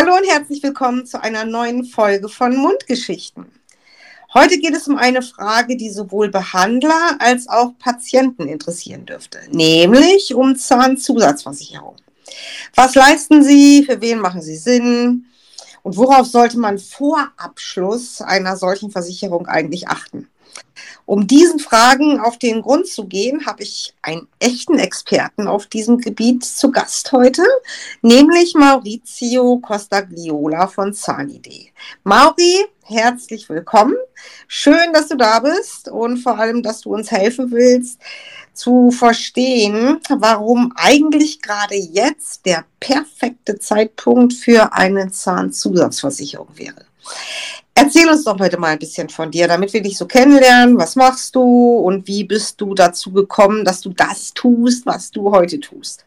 Hallo und herzlich willkommen zu einer neuen Folge von Mundgeschichten. Heute geht es um eine Frage, die sowohl Behandler als auch Patienten interessieren dürfte, nämlich um Zahnzusatzversicherung. Was leisten Sie? Für wen machen Sie Sinn? Und worauf sollte man vor Abschluss einer solchen Versicherung eigentlich achten? Um diesen Fragen auf den Grund zu gehen, habe ich einen echten Experten auf diesem Gebiet zu Gast heute, nämlich Maurizio Costagliola von Zahnidee. Mauri, herzlich willkommen. Schön, dass du da bist und vor allem, dass du uns helfen willst, zu verstehen, warum eigentlich gerade jetzt der perfekte Zeitpunkt für eine Zahnzusatzversicherung wäre. Erzähl uns doch heute mal ein bisschen von dir, damit wir dich so kennenlernen. Was machst du und wie bist du dazu gekommen, dass du das tust, was du heute tust?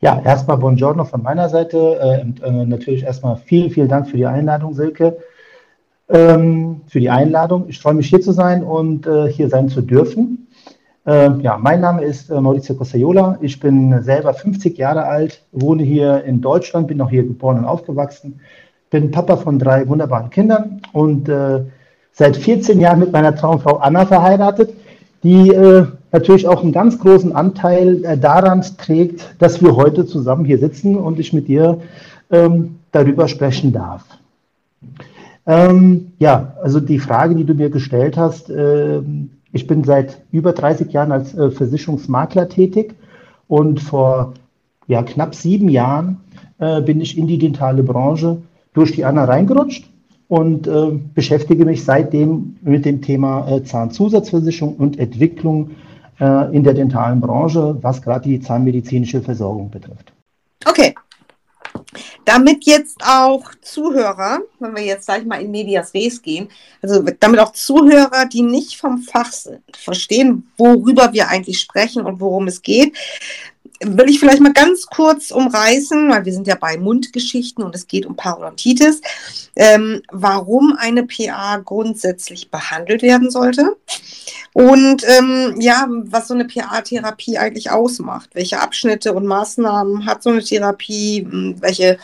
Ja, erstmal Buongiorno von meiner Seite. Äh, äh, natürlich erstmal vielen, vielen Dank für die Einladung, Silke. Ähm, für die Einladung. Ich freue mich hier zu sein und äh, hier sein zu dürfen. Ähm, ja, mein Name ist äh, Maurizio Costaiola. Ich bin selber 50 Jahre alt, wohne hier in Deutschland, bin auch hier geboren und aufgewachsen bin Papa von drei wunderbaren Kindern und äh, seit 14 Jahren mit meiner Traumfrau Anna verheiratet, die äh, natürlich auch einen ganz großen Anteil äh, daran trägt, dass wir heute zusammen hier sitzen und ich mit dir ähm, darüber sprechen darf. Ähm, ja, also die Frage, die du mir gestellt hast, äh, ich bin seit über 30 Jahren als äh, Versicherungsmakler tätig und vor ja, knapp sieben Jahren äh, bin ich in die dentale Branche durch die Anna reingerutscht und äh, beschäftige mich seitdem mit dem Thema äh, Zahnzusatzversicherung und Entwicklung äh, in der dentalen Branche, was gerade die zahnmedizinische Versorgung betrifft. Okay. Damit jetzt auch Zuhörer, wenn wir jetzt, sag ich mal, in Medias Res gehen, also damit auch Zuhörer, die nicht vom Fach sind, verstehen, worüber wir eigentlich sprechen und worum es geht, will ich vielleicht mal ganz kurz umreißen, weil wir sind ja bei Mundgeschichten und es geht um Parodontitis, ähm, warum eine PA grundsätzlich behandelt werden sollte und ähm, ja, was so eine PA-Therapie eigentlich ausmacht, welche Abschnitte und Maßnahmen hat so eine Therapie, hm, welche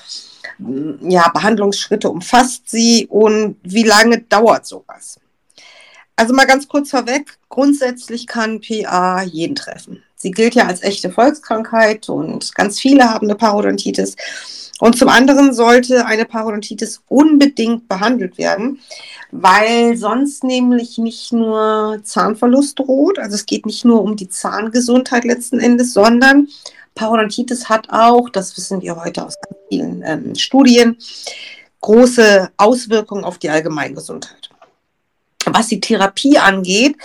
hm, ja, Behandlungsschritte umfasst sie und wie lange dauert sowas? Also mal ganz kurz vorweg, grundsätzlich kann PA jeden treffen. Sie gilt ja als echte Volkskrankheit und ganz viele haben eine Parodontitis. Und zum anderen sollte eine Parodontitis unbedingt behandelt werden, weil sonst nämlich nicht nur Zahnverlust droht, also es geht nicht nur um die Zahngesundheit letzten Endes, sondern Parodontitis hat auch, das wissen wir heute aus vielen ähm, Studien, große Auswirkungen auf die Allgemeingesundheit. Was die Therapie angeht,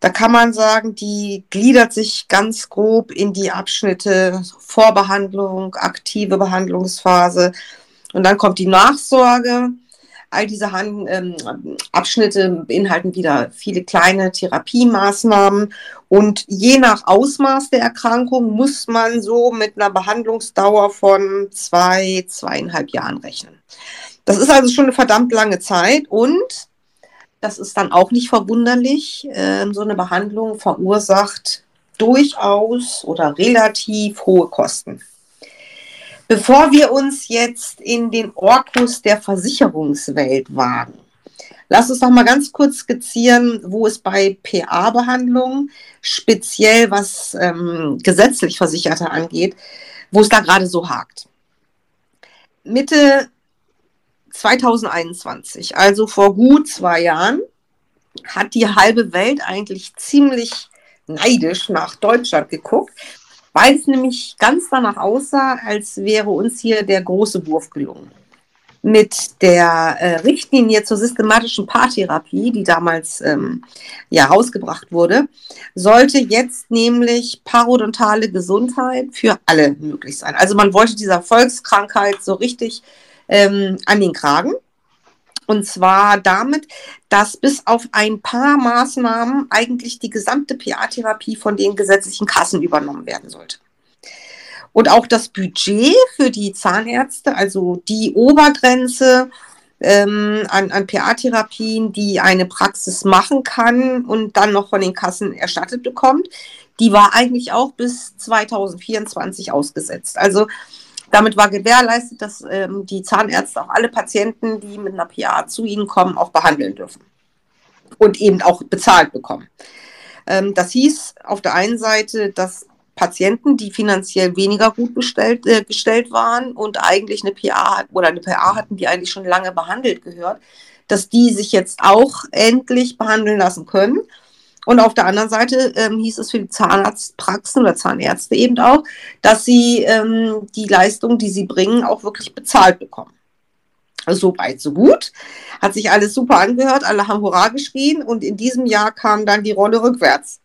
da kann man sagen, die gliedert sich ganz grob in die Abschnitte Vorbehandlung, aktive Behandlungsphase und dann kommt die Nachsorge. All diese Hand, ähm, Abschnitte beinhalten wieder viele kleine Therapiemaßnahmen und je nach Ausmaß der Erkrankung muss man so mit einer Behandlungsdauer von zwei, zweieinhalb Jahren rechnen. Das ist also schon eine verdammt lange Zeit und das ist dann auch nicht verwunderlich. Ähm, so eine Behandlung verursacht durchaus oder relativ hohe Kosten. Bevor wir uns jetzt in den Orkus der Versicherungswelt wagen, lass uns noch mal ganz kurz skizzieren, wo es bei PA-Behandlungen, speziell was ähm, gesetzlich Versicherte angeht, wo es da gerade so hakt. Mitte 2021, also vor gut zwei Jahren, hat die halbe Welt eigentlich ziemlich neidisch nach Deutschland geguckt, weil es nämlich ganz danach aussah, als wäre uns hier der große Wurf gelungen. Mit der äh, Richtlinie zur systematischen Paartherapie, die damals ähm, ja rausgebracht wurde, sollte jetzt nämlich parodontale Gesundheit für alle möglich sein. Also man wollte dieser Volkskrankheit so richtig ähm, an den Kragen. Und zwar damit, dass bis auf ein paar Maßnahmen eigentlich die gesamte PA-Therapie von den gesetzlichen Kassen übernommen werden sollte. Und auch das Budget für die Zahnärzte, also die Obergrenze ähm, an, an PA-Therapien, die eine Praxis machen kann und dann noch von den Kassen erstattet bekommt, die war eigentlich auch bis 2024 ausgesetzt. Also Damit war gewährleistet, dass ähm, die Zahnärzte auch alle Patienten, die mit einer PA zu ihnen kommen, auch behandeln dürfen und eben auch bezahlt bekommen. Ähm, das hieß auf der einen Seite, dass Patienten, die finanziell weniger gut bestellt, äh, gestellt waren und eigentlich eine PA oder eine PA hatten, die eigentlich schon lange behandelt gehört, dass die sich jetzt auch endlich behandeln lassen können. Und auf der anderen Seite ähm, hieß es für die Zahnarztpraxen oder Zahnärzte eben auch, dass sie ähm, die Leistung, die sie bringen, auch wirklich bezahlt bekommen. So weit, so gut. Hat sich alles super angehört, alle haben Hurra geschrien und in diesem Jahr kam dann die Rolle rückwärts.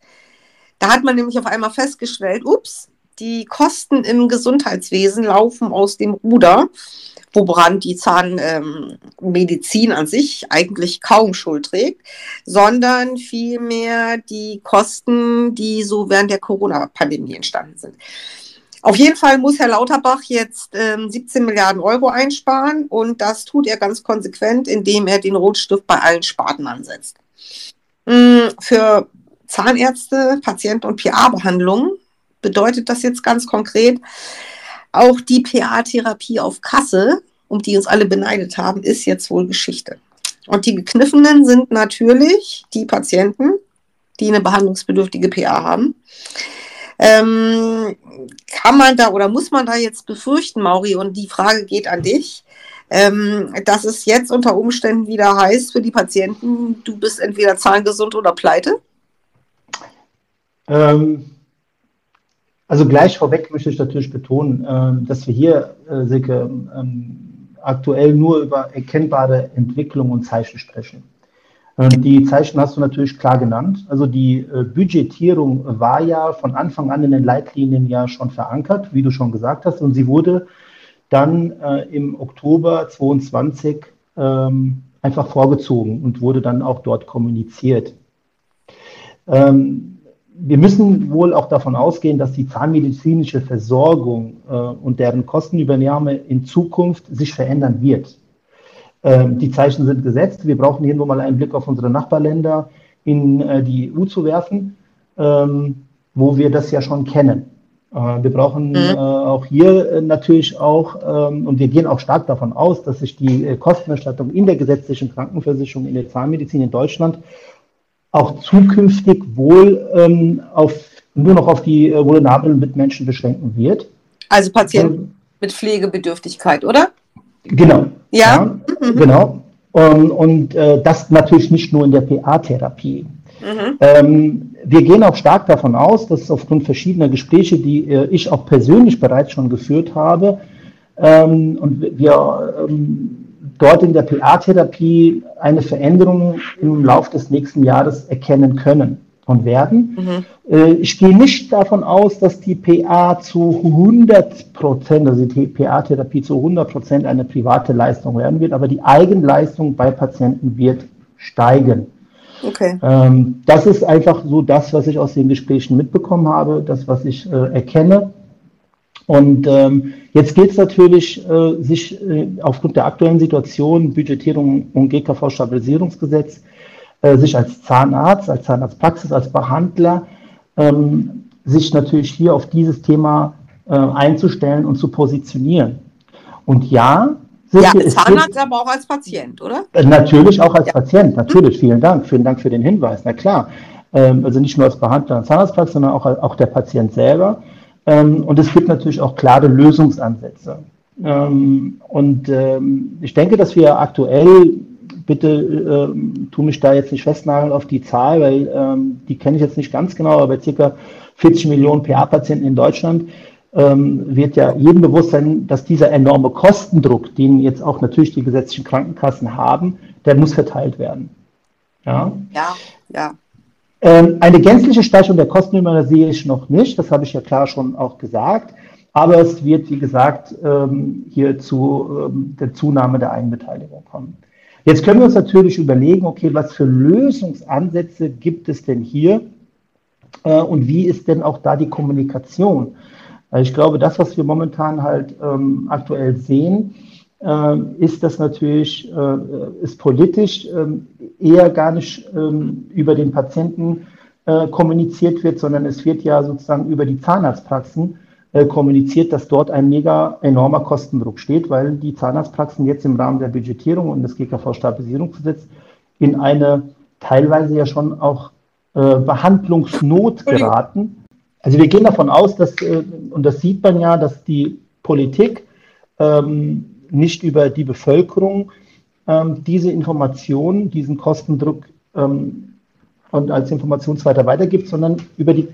Da hat man nämlich auf einmal festgestellt, ups, die Kosten im Gesundheitswesen laufen aus dem Ruder, woran die Zahnmedizin ähm, an sich eigentlich kaum Schuld trägt, sondern vielmehr die Kosten, die so während der Corona-Pandemie entstanden sind. Auf jeden Fall muss Herr Lauterbach jetzt ähm, 17 Milliarden Euro einsparen und das tut er ganz konsequent, indem er den Rotstift bei allen Sparten ansetzt. Mm, für Zahnärzte, Patienten und PA-Behandlungen bedeutet das jetzt ganz konkret. Auch die PA-Therapie auf Kasse, um die uns alle beneidet haben, ist jetzt wohl Geschichte. Und die Gekniffenen sind natürlich die Patienten, die eine behandlungsbedürftige PA haben. Ähm, kann man da oder muss man da jetzt befürchten, Mauri, und die Frage geht an dich, ähm, dass es jetzt unter Umständen wieder heißt für die Patienten, du bist entweder zahngesund oder pleite? Ähm, also gleich vorweg möchte ich natürlich betonen, äh, dass wir hier, äh, Silke, ähm, aktuell nur über erkennbare Entwicklung und Zeichen sprechen. Ähm, die Zeichen hast du natürlich klar genannt. Also die äh, Budgetierung war ja von Anfang an in den Leitlinien ja schon verankert, wie du schon gesagt hast, und sie wurde dann äh, im Oktober 22 ähm, einfach vorgezogen und wurde dann auch dort kommuniziert. Ähm, wir müssen wohl auch davon ausgehen, dass die zahnmedizinische Versorgung äh, und deren Kostenübernahme in Zukunft sich verändern wird. Ähm, die Zeichen sind gesetzt. Wir brauchen hier nur mal einen Blick auf unsere Nachbarländer in äh, die EU zu werfen, ähm, wo wir das ja schon kennen. Äh, wir brauchen mhm. äh, auch hier äh, natürlich auch, ähm, und wir gehen auch stark davon aus, dass sich die äh, Kostenerstattung in der gesetzlichen Krankenversicherung in der Zahnmedizin in Deutschland auch zukünftig wohl ähm, auf, nur noch auf die äh, vulnerablen Mitmenschen beschränken wird. Also Patienten ähm, mit Pflegebedürftigkeit, oder? Genau. Ja. ja mhm. Genau. Und, und äh, das natürlich nicht nur in der PA-Therapie. Mhm. Ähm, wir gehen auch stark davon aus, dass aufgrund verschiedener Gespräche, die äh, ich auch persönlich bereits schon geführt habe, ähm, und wir ähm, dort in der PA-Therapie eine Veränderung im Laufe des nächsten Jahres erkennen können und werden. Mhm. Äh, ich gehe nicht davon aus, dass die PA zu 100 Prozent, also die PA-Therapie zu 100 Prozent eine private Leistung werden wird, aber die Eigenleistung bei Patienten wird steigen. Okay. Ähm, das ist einfach so das, was ich aus den Gesprächen mitbekommen habe, das, was ich äh, erkenne. Und ähm, jetzt geht es natürlich, äh, sich äh, aufgrund der aktuellen Situation, Budgetierung und GKV-Stabilisierungsgesetz, äh, sich als Zahnarzt, als Zahnarztpraxis, als Behandler, ähm, sich natürlich hier auf dieses Thema äh, einzustellen und zu positionieren. Und ja, ja, als Zahnarzt, aber auch als Patient, oder? Äh, natürlich auch als ja. Patient, natürlich. Vielen Dank. Vielen Dank für den Hinweis. Na klar. Ähm, also nicht nur als Behandler und Zahnarztpraxis, sondern auch, auch der Patient selber. Ähm, und es gibt natürlich auch klare Lösungsansätze. Ähm, und ähm, ich denke, dass wir aktuell, bitte tu mich da jetzt nicht festnageln auf die Zahl, weil die kenne ich jetzt nicht ganz genau, aber circa 40 Millionen PA-Patienten in Deutschland wird ja jedem bewusst sein, dass dieser enorme Kostendruck, den jetzt auch natürlich die gesetzlichen Krankenkassen haben, der muss verteilt werden. Ja, ja. ja. Ähm, eine gänzliche Steigerung der Kostenübernahme sehe ich noch nicht, das habe ich ja klar schon auch gesagt. Aber es wird, wie gesagt, ähm, hier zu ähm, der Zunahme der Eigenbeteiligung kommen. Jetzt können wir uns natürlich überlegen, okay, was für Lösungsansätze gibt es denn hier äh, und wie ist denn auch da die Kommunikation? Ich glaube, das, was wir momentan halt aktuell sehen, ist das natürlich, äh, ist politisch ähm, eher gar nicht ähm, über den Patienten äh, kommuniziert wird, sondern es wird ja sozusagen über die Zahnarztpraxen äh, kommuniziert, dass dort ein mega enormer Kostendruck steht, weil die Zahnarztpraxen jetzt im Rahmen der Budgetierung und des GKV-Stabilisierungsgesetzes in eine teilweise ja schon auch Behandlungsnot geraten. Also wir gehen davon aus, dass, und das sieht man ja, dass die Politik ähm, nicht über die Bevölkerung ähm, diese Informationen, diesen Kostendruck ähm, und als Information weiter weitergibt, sondern über die,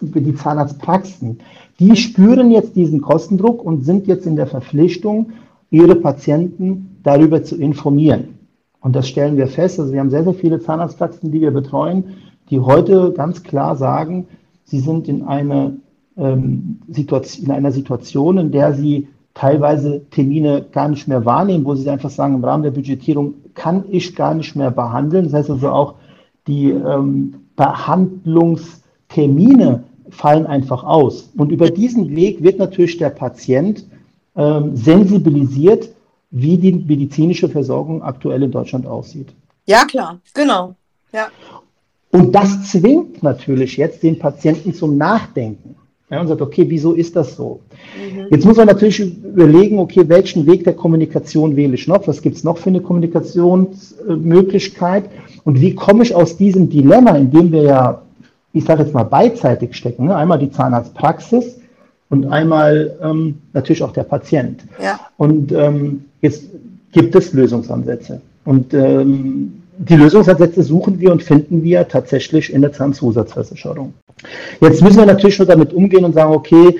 über die Zahnarztpraxen. Die spüren jetzt diesen Kostendruck und sind jetzt in der Verpflichtung, ihre Patienten darüber zu informieren. Und das stellen wir fest. Also wir haben sehr, sehr viele Zahnarztpraxen, die wir betreuen, die heute ganz klar sagen, sie sind in, eine, ähm, Situation, in einer Situation, in der sie teilweise Termine gar nicht mehr wahrnehmen, wo sie einfach sagen, im Rahmen der Budgetierung kann ich gar nicht mehr behandeln. Das heißt also auch, die ähm, Behandlungstermine fallen einfach aus. Und über diesen Weg wird natürlich der Patient ähm, sensibilisiert, wie die medizinische Versorgung aktuell in Deutschland aussieht. Ja, klar, genau. Ja. Und das zwingt natürlich jetzt den Patienten zum Nachdenken. Ja, und sagt, okay, wieso ist das so? Mhm. Jetzt muss man natürlich überlegen, okay, welchen Weg der Kommunikation wähle ich noch? Was gibt es noch für eine Kommunikationsmöglichkeit? Und wie komme ich aus diesem Dilemma, in dem wir ja, ich sage jetzt mal, beidseitig stecken, ne? einmal die Zahnarztpraxis und einmal ähm, natürlich auch der Patient. Ja. Und ähm, jetzt gibt es Lösungsansätze. Und ähm, die Lösungsansätze suchen wir und finden wir tatsächlich in der Zahnzusatzversicherung. Jetzt müssen wir natürlich nur damit umgehen und sagen, okay,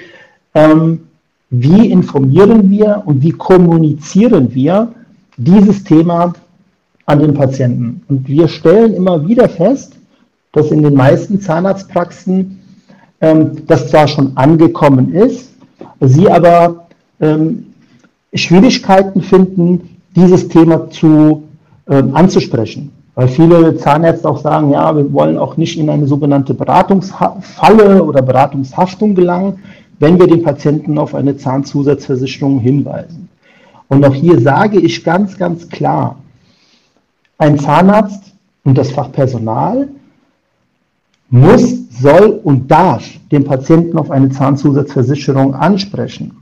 ähm, wie informieren wir und wie kommunizieren wir dieses Thema an den Patienten? Und wir stellen immer wieder fest, dass in den meisten Zahnarztpraxen ähm, das zwar schon angekommen ist, sie aber ähm, Schwierigkeiten finden, dieses Thema zu ähm, anzusprechen. Weil viele Zahnärzte auch sagen, ja, wir wollen auch nicht in eine sogenannte Beratungsfalle oder Beratungshaftung gelangen, wenn wir den Patienten auf eine Zahnzusatzversicherung hinweisen. Und auch hier sage ich ganz, ganz klar, ein Zahnarzt und das Fachpersonal muss, soll und darf den Patienten auf eine Zahnzusatzversicherung ansprechen.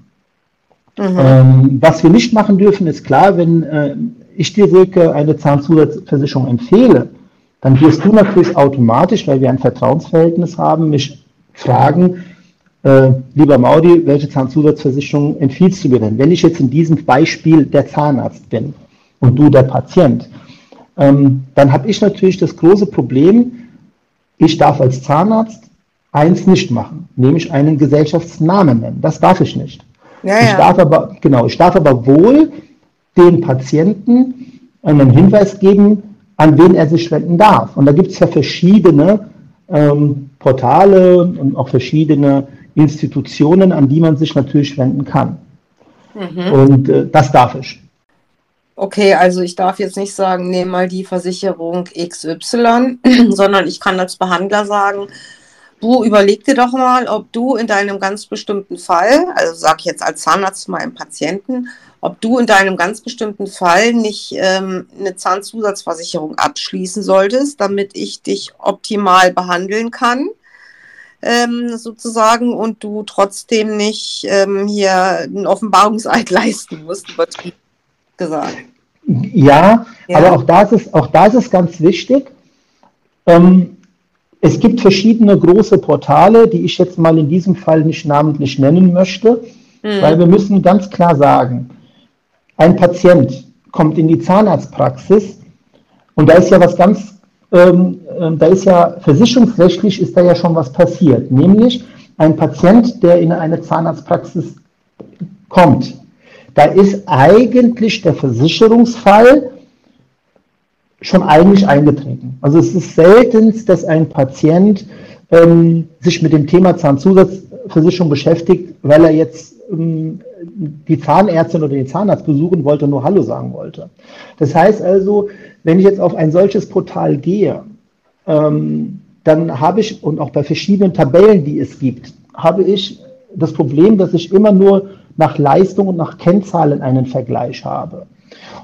Mhm. Ähm, was wir nicht machen dürfen, ist klar, wenn äh, ich dir, Silke, eine Zahnzusatzversicherung empfehle, dann wirst du natürlich automatisch, weil wir ein Vertrauensverhältnis haben, mich fragen, äh, lieber Maudi, welche Zahnzusatzversicherung empfiehlst du mir denn? Wenn ich jetzt in diesem Beispiel der Zahnarzt bin und du der Patient, ähm, dann habe ich natürlich das große Problem, ich darf als Zahnarzt eins nicht machen, nämlich einen Gesellschaftsnamen nennen. Das darf ich nicht. Ja, ich darf aber, genau, ich darf aber wohl den Patienten einen Hinweis geben, an wen er sich wenden darf. Und da gibt es ja verschiedene ähm, Portale und auch verschiedene Institutionen, an die man sich natürlich wenden kann. Mhm. Und äh, das darf ich. Okay, also ich darf jetzt nicht sagen, nehme mal die Versicherung XY, sondern ich kann als Behandler sagen, du überleg dir doch mal, ob du in deinem ganz bestimmten Fall, also sage ich jetzt als Zahnarzt mal im Patienten, ob du in deinem ganz bestimmten Fall nicht ähm, eine Zahnzusatzversicherung abschließen solltest, damit ich dich optimal behandeln kann, ähm, sozusagen, und du trotzdem nicht ähm, hier einen Offenbarungseid leisten musst, übertrieben gesagt. Ja, ja, aber auch das ist, auch das ist ganz wichtig. Ähm, es gibt verschiedene große Portale, die ich jetzt mal in diesem Fall nicht namentlich nennen möchte, mhm. weil wir müssen ganz klar sagen, ein Patient kommt in die Zahnarztpraxis und da ist ja was ganz, ähm, äh, da ist ja versicherungsrechtlich ist da ja schon was passiert, nämlich ein Patient, der in eine Zahnarztpraxis kommt, da ist eigentlich der Versicherungsfall schon eigentlich eingetreten. Also es ist selten, dass ein Patient ähm, sich mit dem Thema Zahnzusatzversicherung beschäftigt, weil er jetzt ähm, die Zahnärztin oder den Zahnarzt besuchen wollte, nur Hallo sagen wollte. Das heißt also, wenn ich jetzt auf ein solches Portal gehe, ähm, dann habe ich, und auch bei verschiedenen Tabellen, die es gibt, habe ich das Problem, dass ich immer nur nach Leistung und nach Kennzahlen einen Vergleich habe.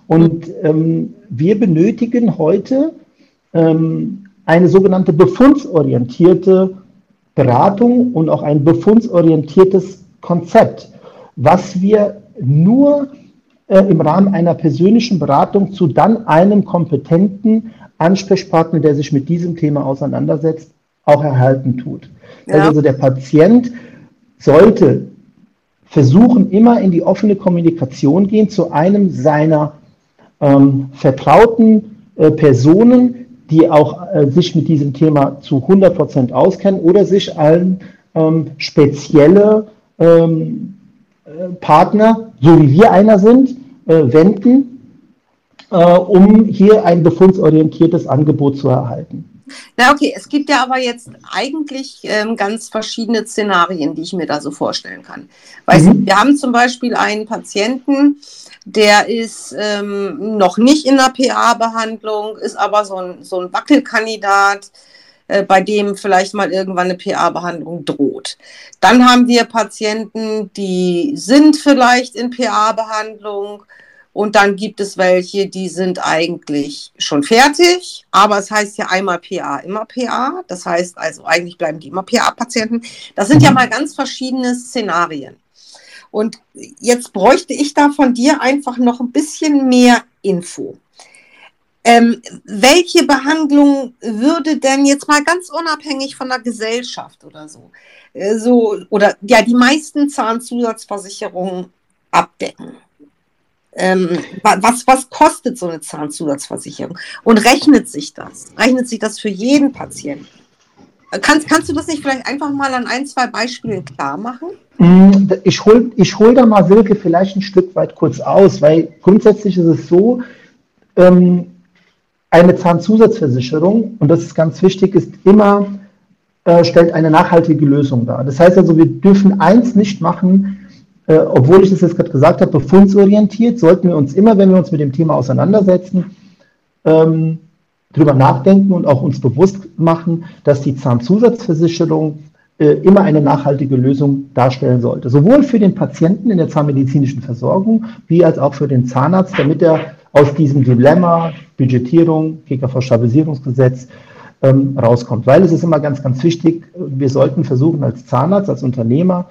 Und ähm, wir benötigen heute ähm, eine sogenannte befundsorientierte Beratung und auch ein befundsorientiertes Konzept, was wir nur äh, im Rahmen einer persönlichen Beratung zu dann einem kompetenten Ansprechpartner, der sich mit diesem Thema auseinandersetzt, auch erhalten tut. Ja. Also der Patient sollte versuchen, immer in die offene Kommunikation gehen zu einem seiner ähm, vertrauten äh, Personen, die auch äh, sich mit diesem Thema zu 100 Prozent auskennen oder sich an ähm, spezielle ähm, äh, Partner, so wie wir einer sind, äh, wenden, äh, um hier ein befundsorientiertes Angebot zu erhalten. Na okay, es gibt ja aber jetzt eigentlich ähm, ganz verschiedene Szenarien, die ich mir da so vorstellen kann. Weißt mhm. wir haben zum Beispiel einen Patienten, der ist ähm, noch nicht in der PA-Behandlung, ist aber so ein, so ein Wackelkandidat, äh, bei dem vielleicht mal irgendwann eine PA-Behandlung droht. Dann haben wir Patienten, die sind vielleicht in PA-Behandlung und dann gibt es welche, die sind eigentlich schon fertig, aber es heißt ja einmal PA, immer PA. Das heißt also, eigentlich bleiben die immer PA-Patienten. Das sind ja mhm. mal ganz verschiedene Szenarien. Und jetzt bräuchte ich da von dir einfach noch ein bisschen mehr Info. Ähm, welche Behandlung würde denn jetzt mal ganz unabhängig von der Gesellschaft oder so, äh, so oder ja, die meisten Zahnzusatzversicherungen abdecken? Ähm, was, was kostet so eine Zahnzusatzversicherung? Und rechnet sich das? Rechnet sich das für jeden Patienten? Kannst, kannst du das nicht vielleicht einfach mal an ein, zwei Beispielen klar machen? Mm, ich hole ich hol da mal Silke vielleicht ein Stück weit kurz aus, weil grundsätzlich ist es so, ähm, eine Zahnzusatzversicherung, und das ist ganz wichtig, ist immer, äh, stellt eine nachhaltige Lösung dar. Das heißt also, wir dürfen eins nicht machen, äh, obwohl ich das jetzt gerade gesagt habe, befundsorientiert, sollten wir uns immer, wenn wir uns mit dem Thema auseinandersetzen, ähm, darüber nachdenken und auch uns bewusst machen, dass die Zahnzusatzversicherung äh, immer eine nachhaltige Lösung darstellen sollte. Sowohl für den Patienten in der zahnmedizinischen Versorgung, wie als auch für den Zahnarzt, damit er aus diesem Dilemma Budgetierung, GKV-Stabilisierungsgesetz ähm, rauskommt. Weil es ist immer ganz, ganz wichtig, wir sollten versuchen, als Zahnarzt, als Unternehmer,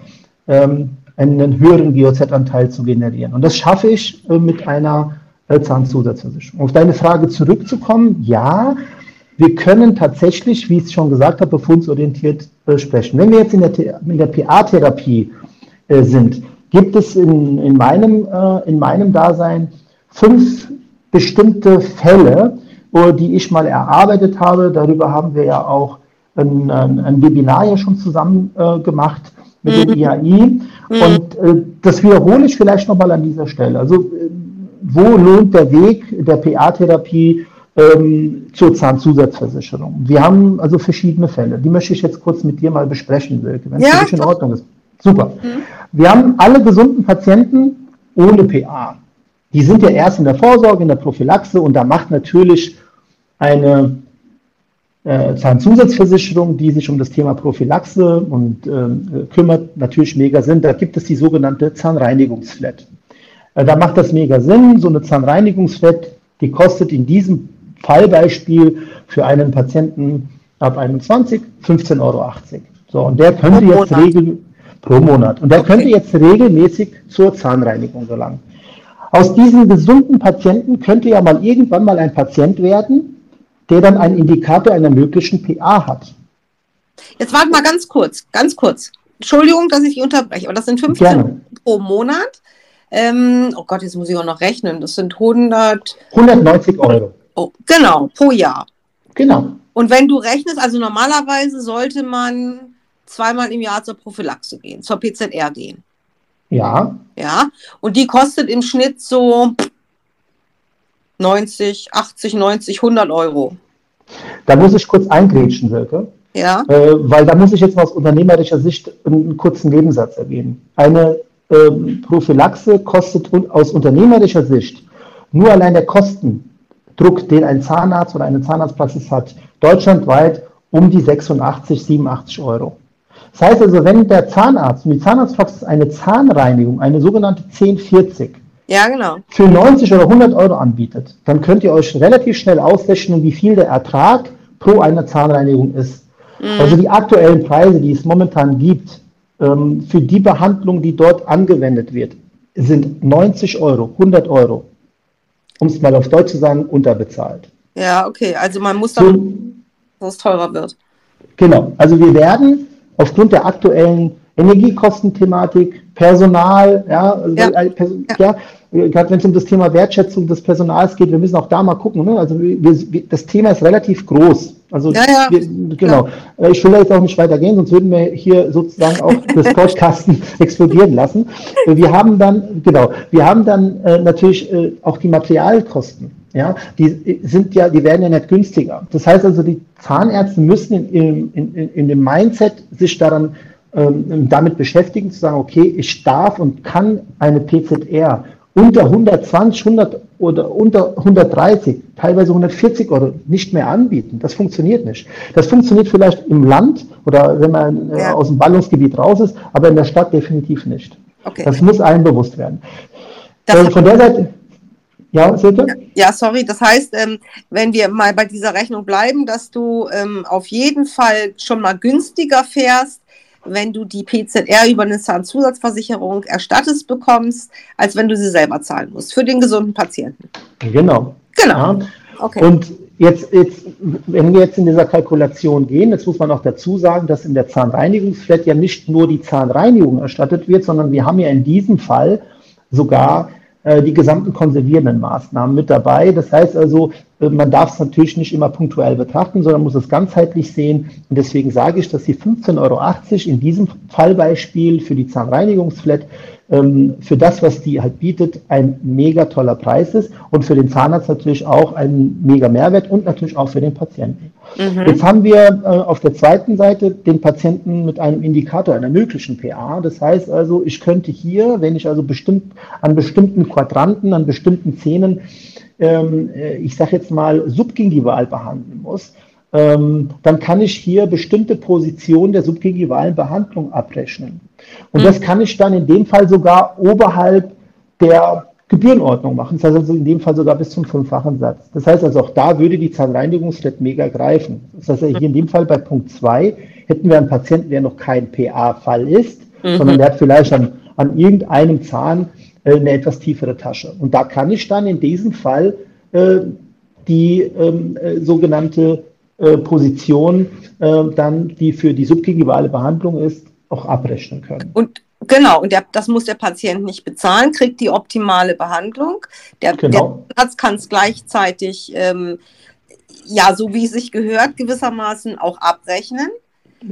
ähm, einen höheren GOZ-Anteil zu generieren. Und das schaffe ich äh, mit einer äh, Zahnzusatzversicherung. Auf deine Frage zurückzukommen, ja, wir können tatsächlich, wie ich es schon gesagt habe, befundsorientiert äh, sprechen. Wenn wir jetzt in der, der PA-Therapie äh, sind, gibt es in, in, meinem, äh, in meinem Dasein fünf bestimmte Fälle, die ich mal erarbeitet habe. Darüber haben wir ja auch ein, ein, Webinar ja schon zusammen äh, gemacht mit mhm. dem IAI. Mhm. Und äh, das wiederhole ich vielleicht nochmal an dieser Stelle. Also äh, wo lohnt der Weg der PA-Therapie ähm, zur Zahnzusatzversicherung? Wir haben also verschiedene Fälle. Die möchte ich jetzt kurz mit dir mal besprechen, Silke, wenn es ja, für dich in Ordnung ist. Super. Mhm. Wir haben alle gesunden Patienten ohne PA. Die sind ja erst in der Vorsorge, in der Prophylaxe und da macht natürlich eine äh, Zahnzusatzversicherung, die sich um das Thema Prophylaxe und äh, kümmert, natürlich mega Sinn. Da gibt es die sogenannte Zahnreinigungsflat. Äh, da macht das mega Sinn. So eine Zahnreinigungsflat, die kostet in diesem Fallbeispiel für einen Patienten ab 21 15,80 Euro. So, und der könnte pro jetzt regeln pro Monat. Und der okay. könnte jetzt regelmäßig zur Zahnreinigung gelangen. Aus diesen gesunden Patienten könnte ja mal irgendwann mal ein Patient werden, der dann einen Indikator einer möglichen PA hat. Jetzt warte mal ganz kurz, ganz kurz. Entschuldigung, dass ich unterbreche, aber das sind 15 Gerne. pro Monat. Ähm, oh Gott, jetzt muss ich auch noch rechnen. Das sind 100. 190 Euro. Oh, genau, pro Jahr. Genau. Und wenn du rechnest, also normalerweise sollte man zweimal im Jahr zur Prophylaxe gehen, zur PZR gehen. Ja. Ja, und die kostet im Schnitt so 90, 80, 90, 100 Euro. Da muss ich kurz eingrätschen, Silke. Ja. Äh, weil da muss ich jetzt mal aus unternehmerischer Sicht einen kurzen Nebensatz erwähnen. Eine ähm, Prophylaxe kostet aus unternehmerischer Sicht nur allein der Kostendruck, den ein Zahnarzt oder eine Zahnarztpraxis hat, deutschlandweit um die 86, 87 Euro. Das heißt also, wenn der Zahnarzt und die Zahnarztpraxis eine Zahnreinigung, eine sogenannte 1040, ja, genau. für 90 oder 100 Euro anbietet, dann könnt ihr euch relativ schnell ausrechnen, wie viel der Ertrag pro einer Zahnreinigung ist. Mhm. Also die aktuellen Preise, die es momentan gibt, ähm, für die Behandlung, die dort angewendet wird, sind 90 Euro, 100 Euro, um es mal auf Deutsch zu sagen, unterbezahlt. Ja, okay, also man muss dann, so, dass es teurer wird. Genau, also wir werden aufgrund der aktuellen Energiekostenthematik, Personal, ja, ja. ja. ja gerade wenn es um das Thema Wertschätzung des Personals geht, wir müssen auch da mal gucken. Ne? Also wir, wir, das Thema ist relativ groß. Also ja, ja. Wir, genau. Ja. Ich will da jetzt auch nicht weitergehen, sonst würden wir hier sozusagen auch das Podcasten explodieren lassen. Wir haben dann, genau, wir haben dann äh, natürlich äh, auch die Materialkosten. Ja, die sind ja, die werden ja nicht günstiger. Das heißt also, die Zahnärzte müssen in, in, in, in dem Mindset sich daran ähm, damit beschäftigen, zu sagen, okay, ich darf und kann eine PZR unter 120, 100 oder unter 130, teilweise 140 Euro nicht mehr anbieten. Das funktioniert nicht. Das funktioniert vielleicht im Land oder wenn man äh, ja. aus dem Ballungsgebiet raus ist, aber in der Stadt definitiv nicht. Okay. Das muss allen bewusst werden. Äh, von der Seite. Ja, Silke? Ja, sorry. Das heißt, ähm, wenn wir mal bei dieser Rechnung bleiben, dass du ähm, auf jeden Fall schon mal günstiger fährst, wenn du die PZR über eine Zahnzusatzversicherung erstattet bekommst, als wenn du sie selber zahlen musst, für den gesunden Patienten. Genau. Genau. Ja. Okay. Und jetzt, jetzt, wenn wir jetzt in dieser Kalkulation gehen, jetzt muss man auch dazu sagen, dass in der Zahnreinigungsflat ja nicht nur die Zahnreinigung erstattet wird, sondern wir haben ja in diesem Fall sogar die gesamten konservierenden Maßnahmen mit dabei. Das heißt also, äh, man darf es natürlich nicht immer punktuell betrachten, sondern muss es ganzheitlich sehen. Und deswegen sage ich, dass die 15,80 Euro in diesem Fallbeispiel für die Zahnreinigungsflat ähm, für das, was die halt bietet, ein mega toller Preis ist und für den Zahnarzt natürlich auch ein mega Mehrwert und natürlich auch für den Patienten. Mhm. Jetzt haben wir äh, auf der zweiten Seite den Patienten mit einem Indikator einer möglichen PA. Das heißt also, ich könnte hier, wenn ich also bestimmt an bestimmten Quadranten, an bestimmten Zähnen, ähm, äh, ich sage jetzt mal, subgingival behandeln muss, ähm, dann kann ich hier bestimmte Positionen der subgingivalen Behandlung abrechnen. Und mhm. das kann ich dann in dem Fall sogar oberhalb der Gebührenordnung machen. Das heißt also in dem Fall sogar bis zum fünffachen Satz. Das heißt also auch da würde die Zahnreinigungsflat mega greifen. Das heißt also hier in dem Fall bei Punkt 2 hätten wir einen Patienten, der noch kein PA-Fall ist, mhm. sondern der hat vielleicht an, an irgendeinem Zahn äh, eine etwas tiefere Tasche. Und da kann ich dann in diesem Fall äh, die ähm, äh, sogenannte äh, Position äh, dann, die für die subgingivale Behandlung ist, auch abrechnen können. Und genau, und der, das muss der Patient nicht bezahlen, kriegt die optimale Behandlung. Der, genau. der Arzt kann es gleichzeitig, ähm, ja, so wie es sich gehört, gewissermaßen auch abrechnen.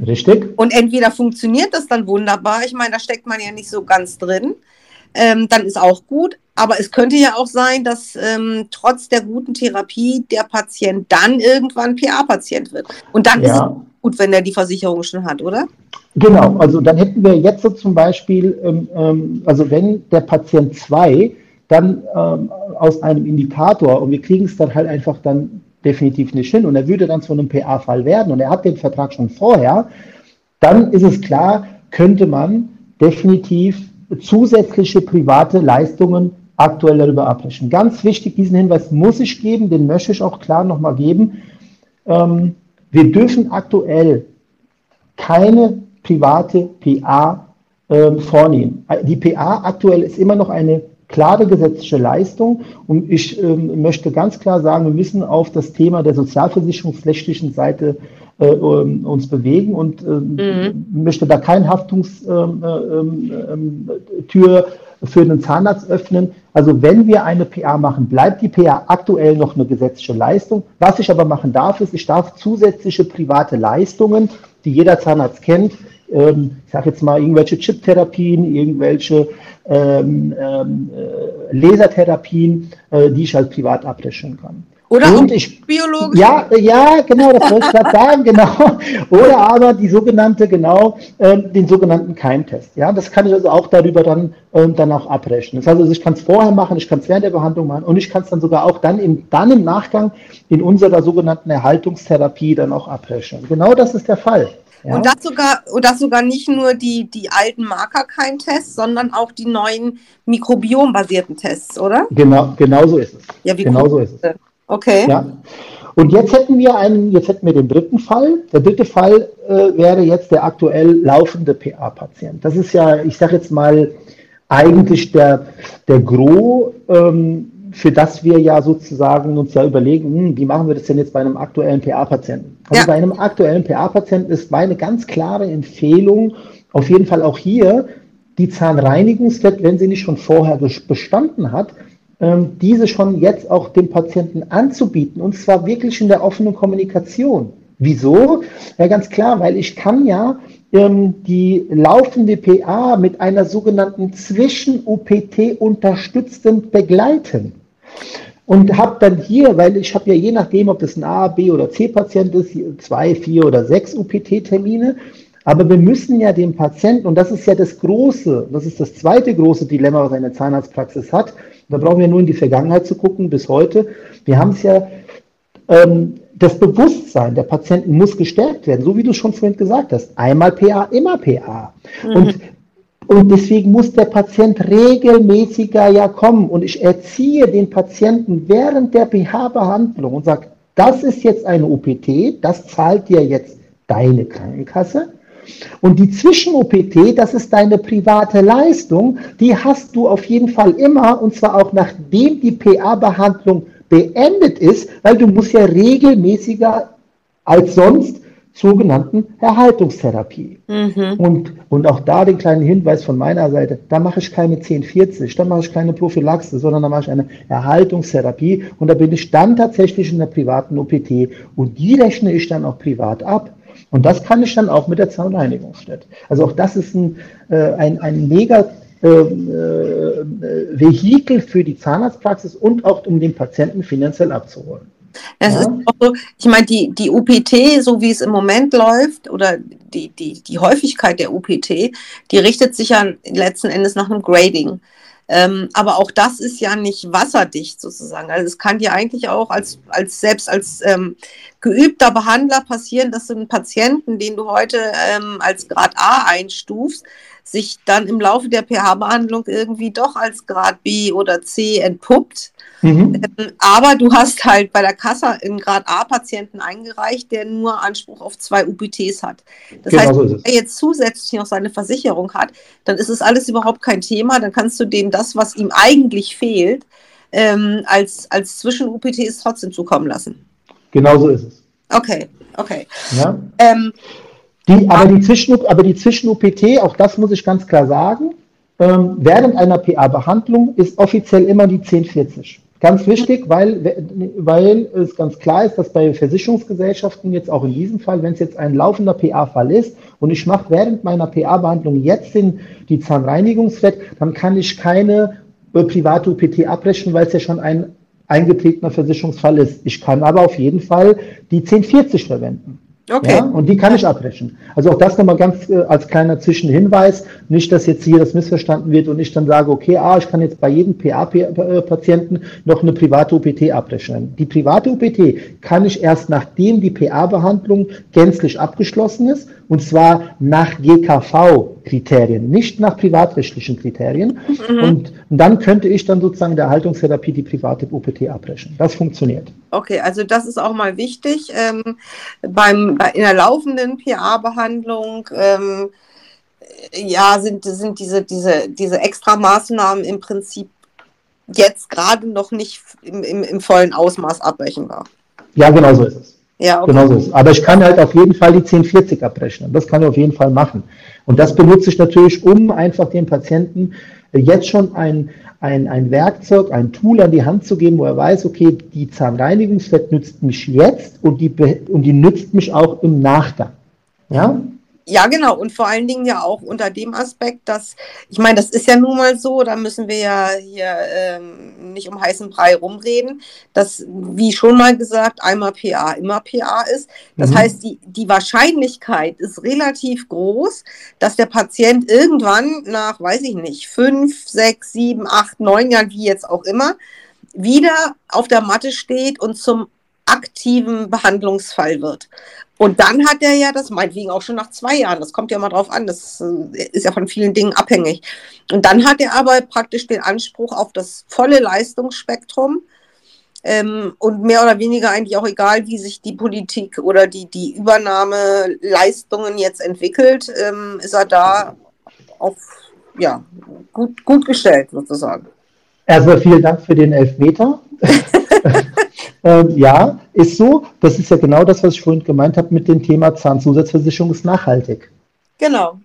Richtig. Und entweder funktioniert das dann wunderbar, ich meine, da steckt man ja nicht so ganz drin, ähm, dann ist auch gut. Aber es könnte ja auch sein, dass ähm, trotz der guten Therapie der Patient dann irgendwann PA-Patient wird. Und dann ja. ist es gut, wenn er die Versicherung schon hat, oder? Genau, also dann hätten wir jetzt so zum Beispiel, ähm, ähm also wenn der Patient 2 dann ähm, aus einem Indikator, und wir kriegen es dann halt einfach dann definitiv nicht hin, und er würde dann zu einem PA-Fall werden, und er hat den Vertrag schon vorher, dann ist es klar, könnte man definitiv zusätzliche private Leistungen aktuell darüber abrechnen. Ganz wichtig, diesen Hinweis muss ich geben, den möchte ich auch klar nochmal geben. Ähm, wir dürfen aktuell keine private PA ähm, vornehmen. Die PA aktuell ist immer noch eine klare gesetzliche Leistung und ich ähm, möchte ganz klar sagen, wir müssen auf das Thema der sozialversicherungsrechtlichen Seite äh, ähm, uns bewegen und äh, mhm. möchte da keine Haftungstür ähm, ähm, ähm für einen Zahnarzt öffnen. Also wenn wir eine PA machen, bleibt die PA aktuell noch eine gesetzliche Leistung. Was ich aber machen darf, ist, ich darf zusätzliche private Leistungen, die jeder Zahnarzt kennt, ich sage jetzt mal irgendwelche Chip-Therapien, irgendwelche ähm, ähm, äh, Lasertherapien, äh, die ich halt privat abrechnen kann. Oder und ich, biologisch? Ja, ja, genau, das wollte ich gerade sagen, genau. Oder aber die sogenannte, genau, ähm, den sogenannten Keimtest. Ja, das kann ich also auch darüber dann, ähm, dann auch abrechnen. Das heißt also, ich kann es vorher machen, ich kann es während der Behandlung machen und ich kann es dann sogar auch dann im, dann im Nachgang in unserer sogenannten Erhaltungstherapie dann auch abrechnen. Genau das ist der Fall. Ja. Und das sogar, und das sogar nicht nur die, die alten Markerkeimtests, sondern auch die neuen mikrobiombasierten Tests, oder? Genau, genau so ist es. Ja, wie genau cool. so ist es. Okay. Ja. Und jetzt hätten wir einen, jetzt hätten wir den dritten Fall. Der dritte Fall äh, wäre jetzt der aktuell laufende PA-Patient. Das ist ja, ich sage jetzt mal, eigentlich der, der Gros, ähm, für das wir ja sozusagen uns ja überlegen, hm, wie machen wir das denn jetzt bei einem aktuellen PA-Patienten? Also ja. bei einem aktuellen PA-Patienten ist meine ganz klare Empfehlung, auf jeden Fall auch hier, die Zahnreinigungswert, wenn sie nicht schon vorher bestanden hat, diese schon jetzt auch dem Patienten anzubieten und zwar wirklich in der offenen Kommunikation. Wieso? Ja, ganz klar, weil ich kann ja ähm, die laufende PA mit einer sogenannten Zwischen-UPT unterstützend begleiten. Und habe dann hier, weil ich habe ja je nachdem, ob das ein A, B oder C-Patient ist, zwei, vier oder sechs UPT-Termine. Aber wir müssen ja dem Patienten, und das ist ja das große, das ist das zweite große Dilemma, was eine Zahnarztpraxis hat, da brauchen wir nur in die Vergangenheit zu gucken, bis heute. Wir haben es ja, ähm, das Bewusstsein der Patienten muss gestärkt werden, so wie du schon vorhin gesagt hast. Einmal PA, immer PA. Mhm. Und, und deswegen muss der Patient regelmäßiger ja kommen. Und ich erziehe den Patienten während der PH-Behandlung und sage, das ist jetzt eine OPT, das zahlt dir jetzt deine Krankenkasse. Und die Zwischen-OPT, das ist deine private Leistung, die hast du auf jeden Fall immer und zwar auch nachdem die PA-Behandlung beendet ist, weil du musst ja regelmäßiger als sonst sogenannten Erhaltungstherapie. Mhm. Und, und auch da den kleinen Hinweis von meiner Seite, da mache ich keine 1040, da mache ich keine Prophylaxe, sondern da mache ich eine Erhaltungstherapie und da bin ich dann tatsächlich in der privaten OPT und die rechne ich dann auch privat ab. Und das kann ich dann auch mit der Zahnreinigungsstätte. Also auch das ist ein, äh, ein, ein mega äh, äh, Vehikel für die Zahnarztpraxis und auch um den Patienten finanziell abzuholen. Das ja. ist auch so, ich meine, die, die UPT, so wie es im Moment läuft, oder die, die, die Häufigkeit der UPT, die richtet sich ja letzten Endes nach einem Grading. Ähm, aber auch das ist ja nicht wasserdicht sozusagen. Also es kann dir eigentlich auch als, als selbst als ähm, geübter Behandler passieren, dass du einen Patienten, den du heute ähm, als Grad A einstufst, sich dann im Laufe der pH-Behandlung irgendwie doch als Grad B oder C entpuppt Mhm. Ähm, aber du hast halt bei der Kasse einen Grad A-Patienten eingereicht, der nur Anspruch auf zwei UPTs hat. Das genau heißt, so wenn er jetzt zusätzlich noch seine Versicherung hat, dann ist es alles überhaupt kein Thema. Dann kannst du dem das, was ihm eigentlich fehlt, ähm, als, als Zwischen-UPTs trotzdem zukommen lassen. Genau so ist es. Okay, okay. Ja. Ähm, die, aber, die Zwischen, aber die Zwischen-UPT, auch das muss ich ganz klar sagen, ähm, während einer PA-Behandlung ist offiziell immer die 1040. Ganz wichtig, weil, weil es ganz klar ist, dass bei Versicherungsgesellschaften jetzt auch in diesem Fall, wenn es jetzt ein laufender PA-Fall ist und ich mache während meiner PA-Behandlung jetzt den, die Zahnreinigungswert, dann kann ich keine äh, private UPT abbrechen, weil es ja schon ein eingetretener Versicherungsfall ist. Ich kann aber auf jeden Fall die 1040 verwenden. Okay. Ja, und die kann ich abbrechen. Also auch das nochmal ganz äh, als kleiner Zwischenhinweis. Nicht, dass jetzt hier das missverstanden wird und ich dann sage, okay, ah, ich kann jetzt bei jedem PA-Patienten noch eine private OPT abrechnen. Die private OPT kann ich erst nachdem die PA-Behandlung gänzlich abgeschlossen ist und zwar nach GKV-Kriterien, nicht nach privatrechtlichen Kriterien. Mhm. Und, dann könnte ich dann sozusagen der Erhaltungstherapie die private OPT abbrechen. Das funktioniert. Okay, also das ist auch mal wichtig. Ähm, beim, bei, in der laufenden PA-Behandlung ähm, ja, sind, sind diese, diese, diese Extramaßnahmen im Prinzip jetzt gerade noch nicht im, im, im vollen Ausmaß abbrechenbar. Ja, genau so ist es. Ja, okay. Genau so ist. Aber ich kann halt auf jeden Fall die 1040 abrechnen. Das kann ich auf jeden Fall machen. Und das benutze ich natürlich, um einfach dem Patienten jetzt schon ein, ein, ein Werkzeug, ein Tool an die Hand zu geben, wo er weiß, okay, die Zahnreinigungsfett nützt mich jetzt und die, und die nützt mich auch im Nachgang. Ja? Ja, genau. Und vor allen Dingen ja auch unter dem Aspekt, dass, ich meine, das ist ja nun mal so, da müssen wir ja hier ähm, nicht um heißen Brei rumreden, dass, wie schon mal gesagt, einmal PA immer PA ist. Das mhm. heißt, die, die Wahrscheinlichkeit ist relativ groß, dass der Patient irgendwann nach, weiß ich nicht, fünf, sechs, sieben, acht, neun Jahren, wie jetzt auch immer, wieder auf der Matte steht und zum aktiven Behandlungsfall wird. Und dann hat er ja das, meinetwegen auch schon nach zwei Jahren, das kommt ja mal drauf an, das äh, ist ja von vielen Dingen abhängig. Und dann hat er aber praktisch den Anspruch auf das volle Leistungsspektrum Ähm, und mehr oder weniger eigentlich auch egal, wie sich die Politik oder die, die Übernahmeleistungen jetzt entwickelt, ähm, ist er da auf, ja, gut, gut gestellt sozusagen. Erstmal vielen Dank für den Elfmeter. ähm, ja, ist so. Das ist ja genau das, was ich vorhin gemeint habe mit dem Thema Zahnzusatzversicherung ist nachhaltig. Genau.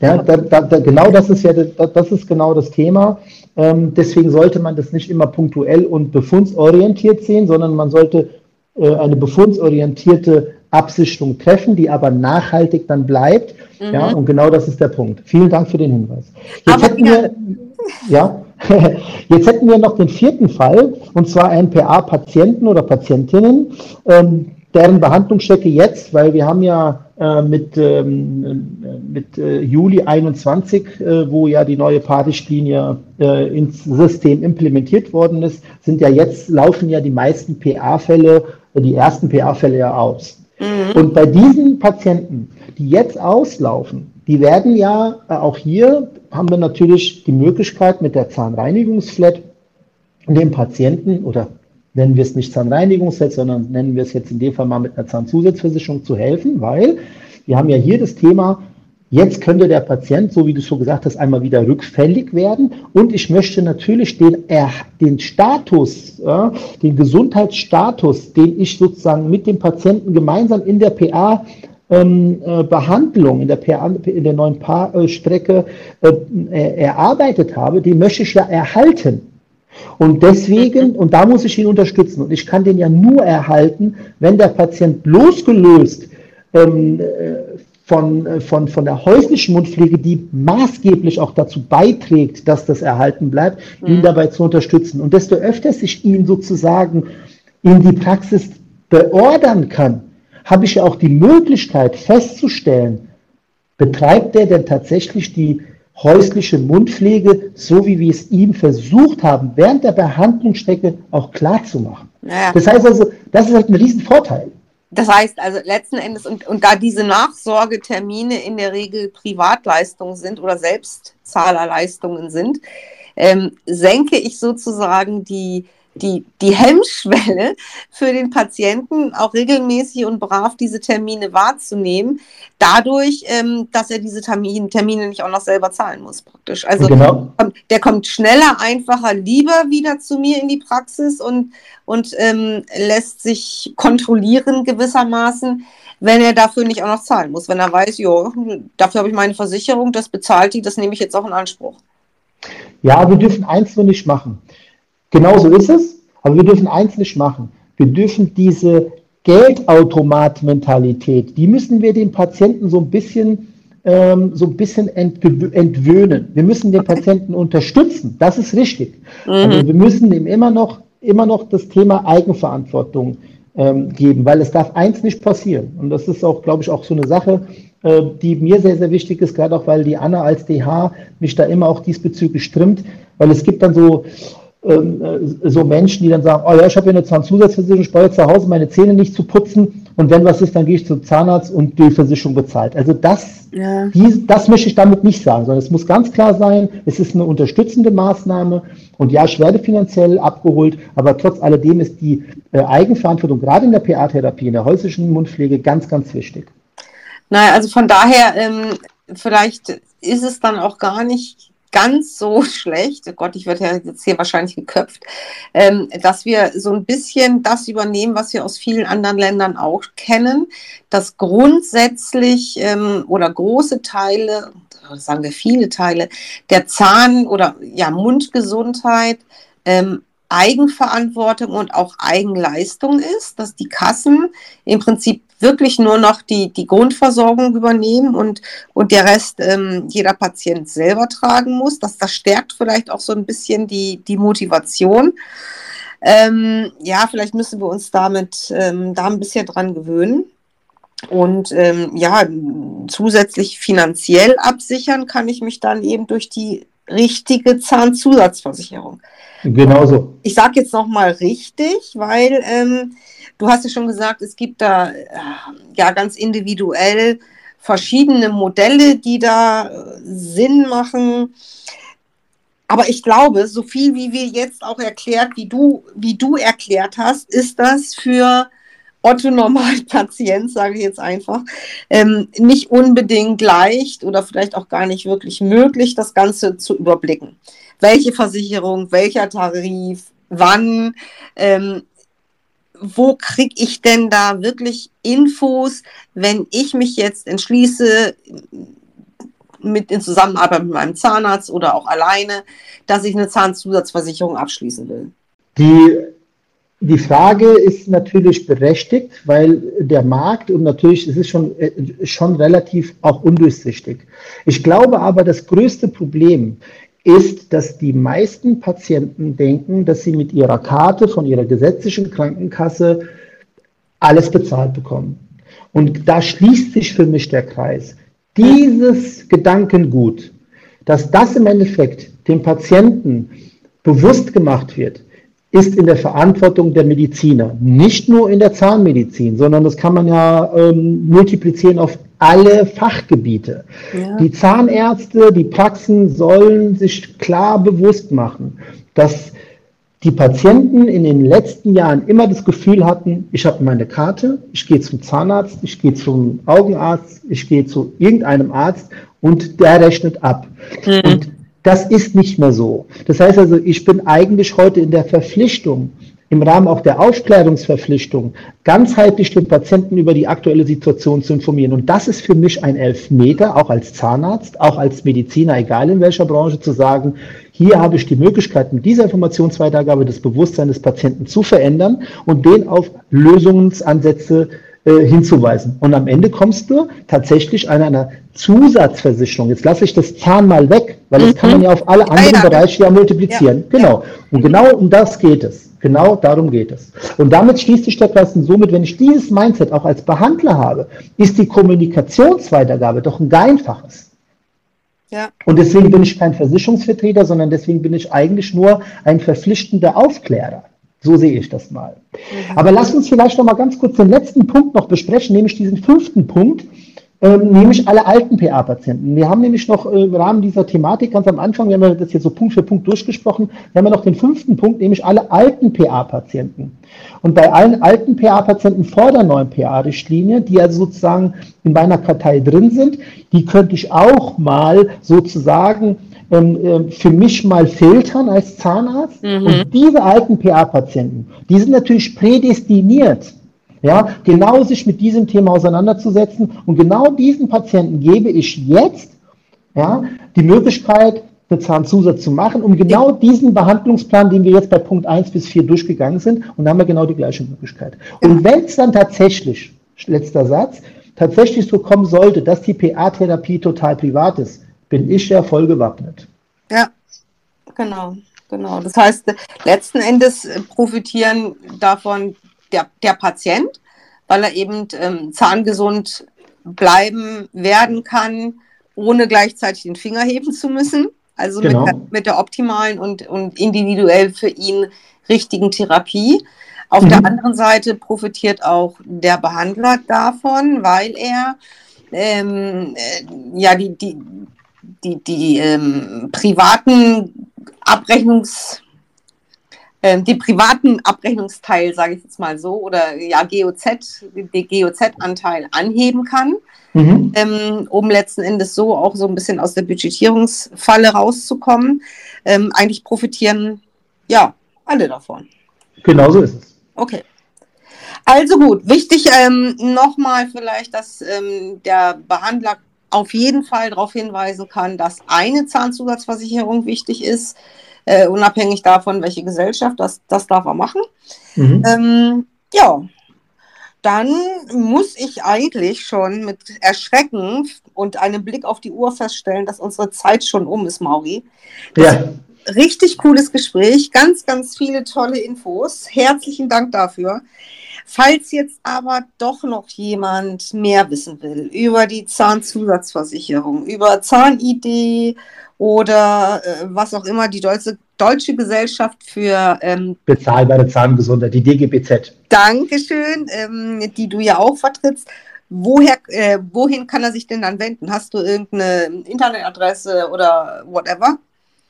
Ja, da, da, da, genau das ist ja das ist genau das Thema. Ähm, deswegen sollte man das nicht immer punktuell und befundsorientiert sehen, sondern man sollte äh, eine befundsorientierte Absicherung treffen, die aber nachhaltig dann bleibt. Mhm. Ja, und genau das ist der Punkt. Vielen Dank für den Hinweis. Jetzt aber hätten wir, ja, jetzt hätten wir noch den vierten Fall, und zwar einen PA-Patienten oder Patientinnen, ähm, deren Behandlungsstrecke jetzt, weil wir haben ja äh, mit, ähm, mit äh, Juli 21, äh, wo ja die neue Fahrrichtlinie äh, ins System implementiert worden ist, sind ja jetzt, laufen ja die meisten PA-Fälle, die ersten PA-Fälle ja aus. Mhm. Und bei diesen Patienten, die jetzt auslaufen, die werden ja, äh, auch hier haben wir natürlich die Möglichkeit mit der Zahnreinigungsflat dem Patienten oder nennen wir es nicht Zahnreinigungsset, sondern nennen wir es jetzt in dem Fall mal mit einer Zahnzusatzversicherung zu helfen, weil wir haben ja hier das Thema, jetzt könnte der Patient, so wie du schon gesagt hast, einmal wieder rückfällig werden. Und ich möchte natürlich den, den Status, den Gesundheitsstatus, den ich sozusagen mit dem Patienten gemeinsam in der PA ähm, äh, Behandlung in der, PA, in der neuen PA-Strecke äh, äh, erarbeitet habe, den möchte ich ja erhalten. Und deswegen, und da muss ich ihn unterstützen, und ich kann den ja nur erhalten, wenn der Patient losgelöst ähm, äh, von, von, von der häuslichen Mundpflege, die maßgeblich auch dazu beiträgt, dass das erhalten bleibt, mhm. ihn dabei zu unterstützen. Und desto öfter ich ihn sozusagen in die Praxis beordern kann, habe ich ja auch die Möglichkeit festzustellen, betreibt er denn tatsächlich die häusliche Mundpflege, so wie wir es ihm versucht haben, während der Behandlungsstrecke auch klar zu machen. Naja. Das heißt also, das ist halt ein Riesenvorteil. Das heißt also letzten Endes, und, und da diese Nachsorgetermine in der Regel Privatleistungen sind oder Selbstzahlerleistungen sind, ähm, senke ich sozusagen die, die, die Hemmschwelle für den Patienten, auch regelmäßig und brav diese Termine wahrzunehmen, dadurch, ähm, dass er diese Termine, Termine nicht auch noch selber zahlen muss, praktisch. Also genau. der kommt schneller, einfacher, lieber wieder zu mir in die Praxis und, und ähm, lässt sich kontrollieren gewissermaßen, wenn er dafür nicht auch noch zahlen muss. Wenn er weiß, jo, dafür habe ich meine Versicherung, das bezahlt die, das nehme ich jetzt auch in Anspruch. Ja, wir dürfen eins nur nicht machen. Genauso ist es, aber wir dürfen eins nicht machen. Wir dürfen diese Geldautomat-Mentalität, die müssen wir den Patienten so ein bisschen, ähm, so ein bisschen entwöhnen. Wir müssen den Patienten unterstützen. Das ist richtig. Mhm. Also wir müssen ihm immer noch, immer noch das Thema Eigenverantwortung ähm, geben, weil es darf eins nicht passieren. Und das ist auch, glaube ich, auch so eine Sache, äh, die mir sehr, sehr wichtig ist, gerade auch weil die Anna als DH mich da immer auch diesbezüglich trimmt, weil es gibt dann so, so Menschen, die dann sagen, oh ja, ich habe hier eine Zahnzusatzversicherung, ich brauche zu Hause meine Zähne nicht zu putzen und wenn was ist, dann gehe ich zum Zahnarzt und die Versicherung bezahlt. Also das, ja. die, das möchte ich damit nicht sagen, sondern es muss ganz klar sein, es ist eine unterstützende Maßnahme und ja, ich werde finanziell abgeholt, aber trotz alledem ist die äh, Eigenverantwortung gerade in der PA-Therapie, in der häuslichen Mundpflege ganz, ganz wichtig. Naja, also von daher, ähm, vielleicht ist es dann auch gar nicht ganz so schlecht, oh Gott, ich werde ja jetzt hier wahrscheinlich geköpft, ähm, dass wir so ein bisschen das übernehmen, was wir aus vielen anderen Ländern auch kennen, dass grundsätzlich ähm, oder große Teile, sagen wir viele Teile, der Zahn- oder ja, Mundgesundheit ähm, Eigenverantwortung und auch Eigenleistung ist, dass die Kassen im Prinzip wirklich nur noch die, die Grundversorgung übernehmen und, und der Rest ähm, jeder Patient selber tragen muss. Das, das stärkt vielleicht auch so ein bisschen die, die Motivation. Ähm, ja, vielleicht müssen wir uns damit ähm, da ein bisschen dran gewöhnen. Und ähm, ja, zusätzlich finanziell absichern kann ich mich dann eben durch die richtige Zahnzusatzversicherung. Genauso. Ich sage jetzt nochmal richtig, weil ähm, du hast ja schon gesagt, es gibt da äh, ja ganz individuell verschiedene Modelle, die da äh, Sinn machen. aber ich glaube, so viel wie wir jetzt auch erklärt, wie du, wie du erklärt hast, ist das für Otto Normalpatient, sage ich jetzt einfach, ähm, nicht unbedingt leicht oder vielleicht auch gar nicht wirklich möglich, das Ganze zu überblicken. Welche Versicherung, welcher Tarif, wann, ähm, wo kriege ich denn da wirklich Infos, wenn ich mich jetzt entschließe, mit in Zusammenarbeit mit meinem Zahnarzt oder auch alleine, dass ich eine Zahnzusatzversicherung abschließen will? Die die Frage ist natürlich berechtigt, weil der Markt und natürlich es ist schon, äh, schon relativ auch undurchsichtig. Ich glaube aber, das größte Problem ist, dass die meisten Patienten denken, dass sie mit ihrer Karte von ihrer gesetzlichen Krankenkasse alles bezahlt bekommen. Und da schließt sich für mich der Kreis. Dieses Gedankengut, dass das im Endeffekt dem Patienten bewusst gemacht wird, ist in der Verantwortung der Mediziner. Nicht nur in der Zahnmedizin, sondern das kann man ja ähm, multiplizieren auf alle Fachgebiete. Ja. Die Zahnärzte, die Praxen sollen sich klar bewusst machen, dass die Patienten in den letzten Jahren immer das Gefühl hatten, ich habe meine Karte, ich gehe zum Zahnarzt, ich gehe zum Augenarzt, ich gehe zu irgendeinem Arzt und der rechnet ab. Mhm. Und das ist nicht mehr so. Das heißt also, ich bin eigentlich heute in der Verpflichtung, im Rahmen auch der Aufklärungsverpflichtung, ganzheitlich den Patienten über die aktuelle Situation zu informieren. Und das ist für mich ein Elfmeter, auch als Zahnarzt, auch als Mediziner, egal in welcher Branche, zu sagen, hier habe ich die Möglichkeit, mit dieser Informationsweitergabe das Bewusstsein des Patienten zu verändern und den auf Lösungsansätze äh, hinzuweisen. Und am Ende kommst du tatsächlich an einer Zusatzversicherung. Jetzt lasse ich das Zahn mal weg, weil das kann man mhm. ja auf alle anderen ja, ja. Bereiche ja multiplizieren. Ja. Genau. Und genau um das geht es. Genau darum geht es. Und damit schließt sich der Klassen somit, wenn ich dieses Mindset auch als Behandler habe, ist die Kommunikationsweitergabe doch ein einfaches. Ja. Und deswegen bin ich kein Versicherungsvertreter, sondern deswegen bin ich eigentlich nur ein verpflichtender Aufklärer. So sehe ich das mal. Mhm. Aber lass uns vielleicht noch mal ganz kurz den letzten Punkt noch besprechen, nämlich diesen fünften Punkt, ähm, nämlich alle alten PA-Patienten. Wir haben nämlich noch äh, im Rahmen dieser Thematik ganz am Anfang, wir haben ja das jetzt so Punkt für Punkt durchgesprochen, wir haben ja noch den fünften Punkt, nämlich alle alten PA-Patienten. Und bei allen alten PA-Patienten vor der neuen PA-Richtlinie, die also sozusagen in meiner Kartei drin sind, die könnte ich auch mal sozusagen ähm, äh, für mich mal filtern als Zahnarzt. Mhm. Und diese alten PA-Patienten, die sind natürlich prädestiniert, ja, genau sich mit diesem Thema auseinanderzusetzen. Und genau diesen Patienten gebe ich jetzt ja, die Möglichkeit, eine Zahnzusatz zu machen, um genau diesen Behandlungsplan, den wir jetzt bei Punkt 1 bis 4 durchgegangen sind, und dann haben wir genau die gleiche Möglichkeit. Und wenn es dann tatsächlich, letzter Satz, tatsächlich so kommen sollte, dass die PA-Therapie total privat ist, bin ich ja voll gewappnet. Ja, genau, genau. Das heißt, letzten Endes profitieren davon der, der Patient, weil er eben ähm, zahngesund bleiben werden kann, ohne gleichzeitig den Finger heben zu müssen. Also genau. mit, der, mit, der, optimalen und, und individuell für ihn richtigen Therapie. Auf mhm. der anderen Seite profitiert auch der Behandler davon, weil er ähm, äh, ja die, die, die, die ähm, privaten Abrechnungs ähm, den privaten Abrechnungsteil, sage ich jetzt mal so, oder ja, GOZ, den GOZ-Anteil anheben kann, mhm. ähm, um letzten Endes so auch so ein bisschen aus der Budgetierungsfalle rauszukommen. Ähm, eigentlich profitieren ja alle davon. Genau so ist es. Okay. Also gut, wichtig ähm, nochmal vielleicht, dass ähm, der Behandler auf jeden Fall darauf hinweisen kann, dass eine Zahnzusatzversicherung wichtig ist äh, unabhängig davon, welche Gesellschaft, das, das darf er machen. Mhm. Ähm, ja, dann muss ich eigentlich schon mit Erschrecken und einem Blick auf die Uhr feststellen, dass unsere Zeit schon um ist, Mauri. Ja. Richtig cooles Gespräch, ganz, ganz viele tolle Infos. Herzlichen Dank dafür. Falls jetzt aber doch noch jemand mehr wissen will über die Zahnzusatzversicherung, über Zahnidee oder äh, was auch immer die deutsche, deutsche Gesellschaft für ähm, bezahlbare Zahngesundheit, die DGBZ. Dankeschön, ähm, die du ja auch vertrittst. Woher, äh, wohin kann er sich denn dann wenden? Hast du irgendeine Internetadresse oder whatever?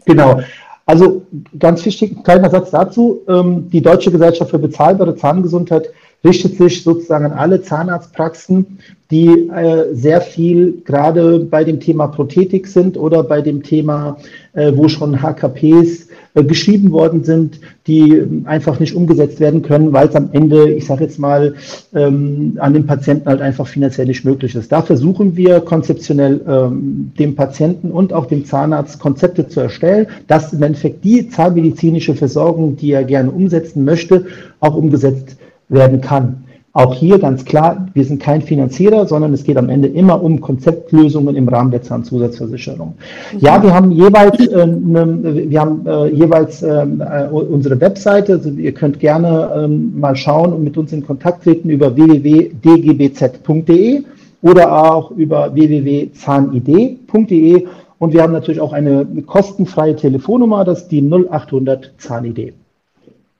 Genau. Also ganz wichtig, kleiner Satz dazu. Ähm, die Deutsche Gesellschaft für bezahlbare Zahngesundheit richtet sich sozusagen an alle Zahnarztpraxen, die äh, sehr viel gerade bei dem Thema Prothetik sind oder bei dem Thema, äh, wo schon HKPs äh, geschrieben worden sind, die einfach nicht umgesetzt werden können, weil es am Ende, ich sage jetzt mal, ähm, an den Patienten halt einfach finanziell nicht möglich ist. Da versuchen wir konzeptionell ähm, dem Patienten und auch dem Zahnarzt Konzepte zu erstellen, dass im Endeffekt die zahnmedizinische Versorgung, die er gerne umsetzen möchte, auch umgesetzt werden kann. Auch hier ganz klar, wir sind kein Finanzierer, sondern es geht am Ende immer um Konzeptlösungen im Rahmen der Zahnzusatzversicherung. Ja, wir haben jeweils, äh, ne, wir haben äh, jeweils ähm, äh, unsere Webseite. Also ihr könnt gerne ähm, mal schauen und mit uns in Kontakt treten über www.dgbz.de oder auch über www.zahnidee.de. Und wir haben natürlich auch eine kostenfreie Telefonnummer, das ist die 0800 Zahnidee.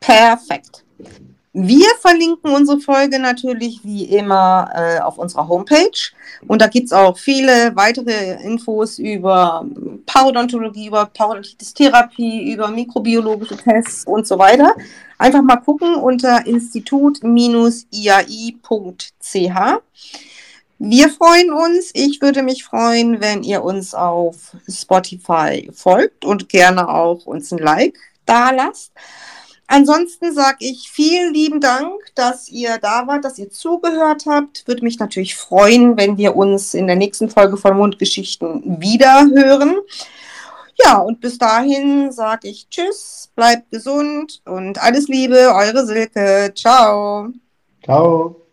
Perfekt. Wir verlinken unsere Folge natürlich wie immer äh, auf unserer Homepage. Und da gibt es auch viele weitere Infos über Parodontologie, über Parodontitis-Therapie, über mikrobiologische Tests und so weiter. Einfach mal gucken unter institut-iai.ch. Wir freuen uns. Ich würde mich freuen, wenn ihr uns auf Spotify folgt und gerne auch uns ein Like da lasst. Ansonsten sage ich vielen lieben Dank, dass ihr da wart, dass ihr zugehört habt. Würde mich natürlich freuen, wenn wir uns in der nächsten Folge von Mundgeschichten wieder hören. Ja, und bis dahin sage ich Tschüss, bleibt gesund und alles Liebe, eure Silke. Ciao. Ciao.